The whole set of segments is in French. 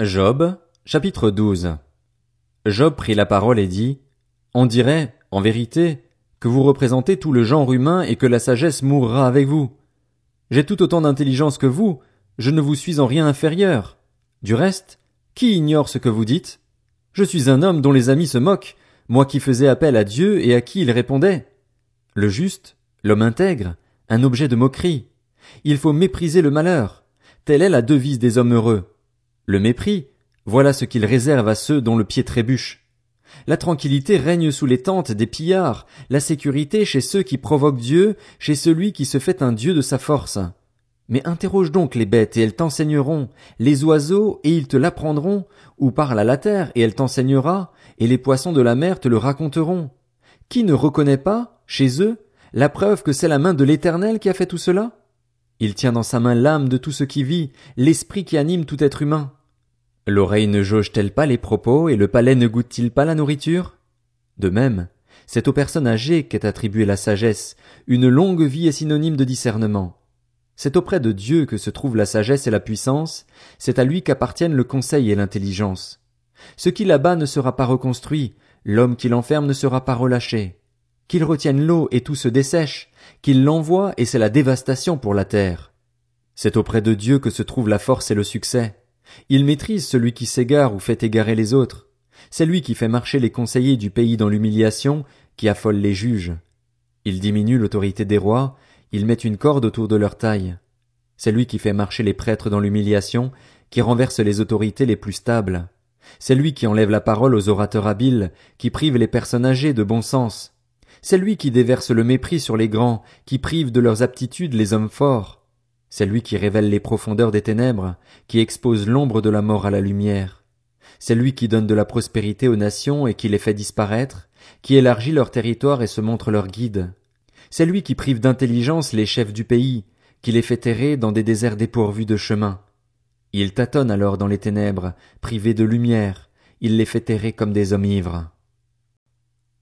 Job, chapitre 12 Job prit la parole et dit, On dirait, en vérité, que vous représentez tout le genre humain et que la sagesse mourra avec vous. J'ai tout autant d'intelligence que vous, je ne vous suis en rien inférieur. Du reste, qui ignore ce que vous dites? Je suis un homme dont les amis se moquent, moi qui faisais appel à Dieu et à qui il répondait. Le juste, l'homme intègre, un objet de moquerie. Il faut mépriser le malheur. Telle est la devise des hommes heureux. Le mépris, voilà ce qu'il réserve à ceux dont le pied trébuche. La tranquillité règne sous les tentes des pillards, la sécurité chez ceux qui provoquent Dieu, chez celui qui se fait un Dieu de sa force. Mais interroge donc les bêtes et elles t'enseigneront, les oiseaux et ils te l'apprendront, ou parle à la terre et elle t'enseignera, et les poissons de la mer te le raconteront. Qui ne reconnaît pas, chez eux, la preuve que c'est la main de l'Éternel qui a fait tout cela? Il tient dans sa main l'âme de tout ce qui vit, l'esprit qui anime tout être humain. L'oreille ne jauge-t-elle pas les propos et le palais ne goûte-t-il pas la nourriture? De même, c'est aux personnes âgées qu'est attribuée la sagesse, une longue vie est synonyme de discernement. C'est auprès de Dieu que se trouve la sagesse et la puissance, c'est à lui qu'appartiennent le conseil et l'intelligence. Ce qui là-bas ne sera pas reconstruit, l'homme qui l'enferme ne sera pas relâché. Qu'il retienne l'eau et tout se dessèche, qu'il l'envoie et c'est la dévastation pour la terre. C'est auprès de Dieu que se trouve la force et le succès. Il maîtrise celui qui s'égare ou fait égarer les autres. C'est lui qui fait marcher les conseillers du pays dans l'humiliation, qui affole les juges. Il diminue l'autorité des rois, il met une corde autour de leur taille. C'est lui qui fait marcher les prêtres dans l'humiliation, qui renverse les autorités les plus stables. C'est lui qui enlève la parole aux orateurs habiles, qui prive les personnes âgées de bon sens. C'est lui qui déverse le mépris sur les grands, qui prive de leurs aptitudes les hommes forts. C'est lui qui révèle les profondeurs des ténèbres, qui expose l'ombre de la mort à la lumière. C'est lui qui donne de la prospérité aux nations et qui les fait disparaître, qui élargit leur territoire et se montre leur guide. C'est lui qui prive d'intelligence les chefs du pays, qui les fait errer dans des déserts dépourvus de chemin. Il tâtonne alors dans les ténèbres, privés de lumière, il les fait errer comme des hommes ivres.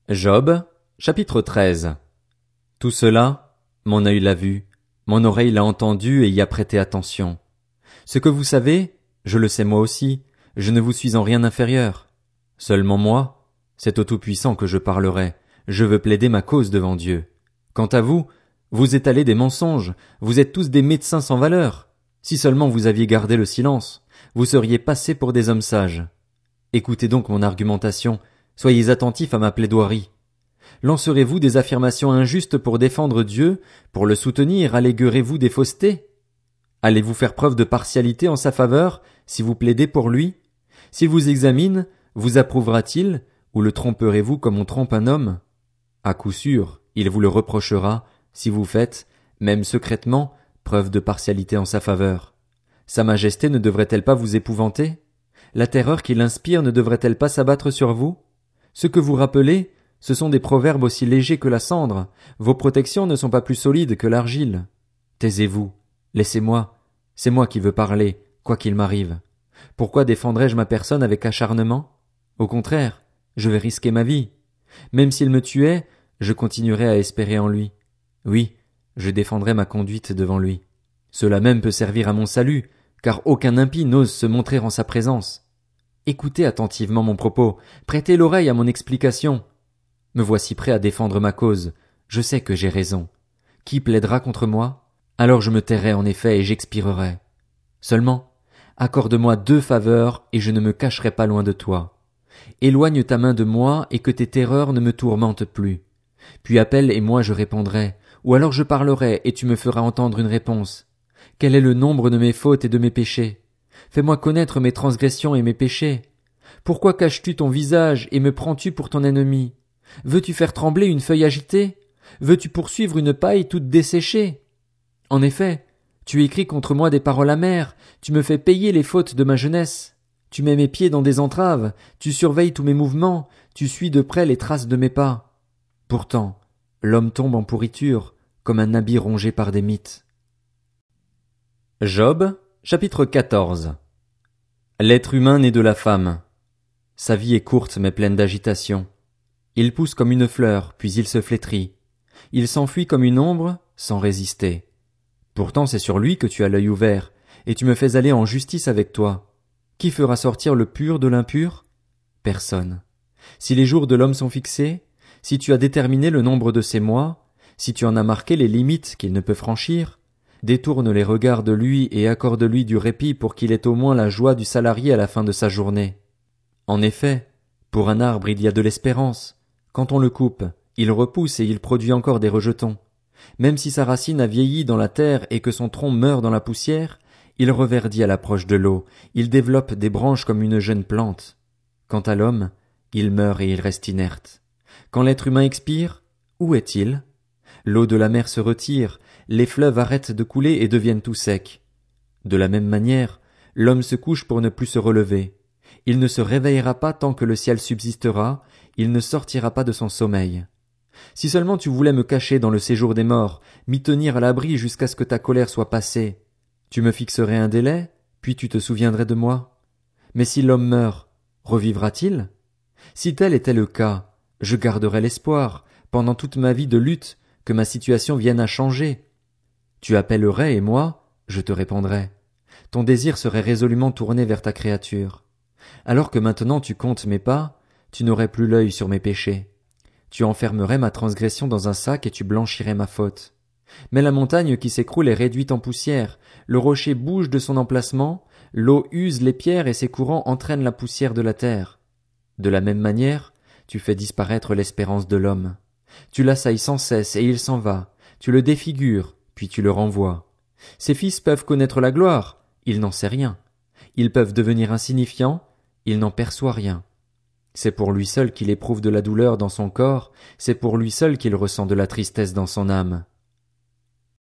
Job, chapitre 13. Tout cela, mon œil l'a vu, mon oreille l'a entendu et y a prêté attention. Ce que vous savez, je le sais moi aussi, je ne vous suis en rien inférieur. Seulement moi, c'est au Tout-Puissant que je parlerai, je veux plaider ma cause devant Dieu. Quant à vous, vous étalez des mensonges, vous êtes tous des médecins sans valeur. Si seulement vous aviez gardé le silence, vous seriez passés pour des hommes sages. Écoutez donc mon argumentation, soyez attentifs à ma plaidoirie. Lancerez-vous des affirmations injustes pour défendre Dieu, pour le soutenir, alléguerez-vous des faussetés? Allez-vous faire preuve de partialité en sa faveur, si vous plaidez pour lui? S'il vous examine, vous approuvera-t-il, ou le tromperez-vous comme on trompe un homme? À coup sûr, il vous le reprochera, si vous faites, même secrètement, preuve de partialité en sa faveur. Sa majesté ne devrait-elle pas vous épouvanter? La terreur qu'il inspire ne devrait-elle pas s'abattre sur vous? Ce que vous rappelez, ce sont des proverbes aussi légers que la cendre, vos protections ne sont pas plus solides que l'argile. Taisez-vous, laissez-moi, c'est moi qui veux parler, quoi qu'il m'arrive. Pourquoi défendrais-je ma personne avec acharnement? Au contraire, je vais risquer ma vie. Même s'il me tuait, je continuerai à espérer en lui. Oui, je défendrai ma conduite devant lui. Cela même peut servir à mon salut, car aucun impie n'ose se montrer en sa présence. Écoutez attentivement mon propos, prêtez l'oreille à mon explication. Me voici prêt à défendre ma cause. Je sais que j'ai raison. Qui plaidera contre moi? Alors je me tairai en effet et j'expirerai. Seulement, accorde-moi deux faveurs et je ne me cacherai pas loin de toi. Éloigne ta main de moi et que tes terreurs ne me tourmentent plus. Puis appelle et moi je répondrai, ou alors je parlerai et tu me feras entendre une réponse. Quel est le nombre de mes fautes et de mes péchés? Fais-moi connaître mes transgressions et mes péchés. Pourquoi caches-tu ton visage et me prends-tu pour ton ennemi? Veux-tu faire trembler une feuille agitée? Veux-tu poursuivre une paille toute desséchée? En effet, tu écris contre moi des paroles amères, tu me fais payer les fautes de ma jeunesse. Tu mets mes pieds dans des entraves, tu surveilles tous mes mouvements, tu suis de près les traces de mes pas. Pourtant, l'homme tombe en pourriture, comme un habit rongé par des mythes. Job, chapitre 14 L'être humain naît de la femme. Sa vie est courte mais pleine d'agitation. Il pousse comme une fleur, puis il se flétrit. Il s'enfuit comme une ombre, sans résister. Pourtant c'est sur lui que tu as l'œil ouvert, et tu me fais aller en justice avec toi. Qui fera sortir le pur de l'impur? Personne. Si les jours de l'homme sont fixés, si tu as déterminé le nombre de ses mois, si tu en as marqué les limites qu'il ne peut franchir, détourne les regards de lui et accorde-lui du répit pour qu'il ait au moins la joie du salarié à la fin de sa journée. En effet, pour un arbre il y a de l'espérance. Quand on le coupe, il repousse et il produit encore des rejetons. Même si sa racine a vieilli dans la terre et que son tronc meurt dans la poussière, il reverdit à l'approche de l'eau, il développe des branches comme une jeune plante. Quant à l'homme, il meurt et il reste inerte. Quand l'être humain expire, où est-il? L'eau de la mer se retire, les fleuves arrêtent de couler et deviennent tout secs. De la même manière, l'homme se couche pour ne plus se relever. Il ne se réveillera pas tant que le ciel subsistera, il ne sortira pas de son sommeil. Si seulement tu voulais me cacher dans le séjour des morts, m'y tenir à l'abri jusqu'à ce que ta colère soit passée, tu me fixerais un délai, puis tu te souviendrais de moi. Mais si l'homme meurt, revivra-t-il? Si tel était le cas, je garderais l'espoir, pendant toute ma vie de lutte, que ma situation vienne à changer. Tu appellerais et moi, je te répondrais. Ton désir serait résolument tourné vers ta créature. Alors que maintenant tu comptes mes pas, tu n'aurais plus l'œil sur mes péchés. Tu enfermerais ma transgression dans un sac et tu blanchirais ma faute. Mais la montagne qui s'écroule est réduite en poussière, le rocher bouge de son emplacement, l'eau use les pierres et ses courants entraînent la poussière de la terre. De la même manière, tu fais disparaître l'espérance de l'homme. Tu l'assailles sans cesse et il s'en va, tu le défigures, puis tu le renvoies. Ses fils peuvent connaître la gloire, il n'en sait rien. Ils peuvent devenir insignifiants, il n'en perçoit rien. C'est pour lui seul qu'il éprouve de la douleur dans son corps, c'est pour lui seul qu'il ressent de la tristesse dans son âme.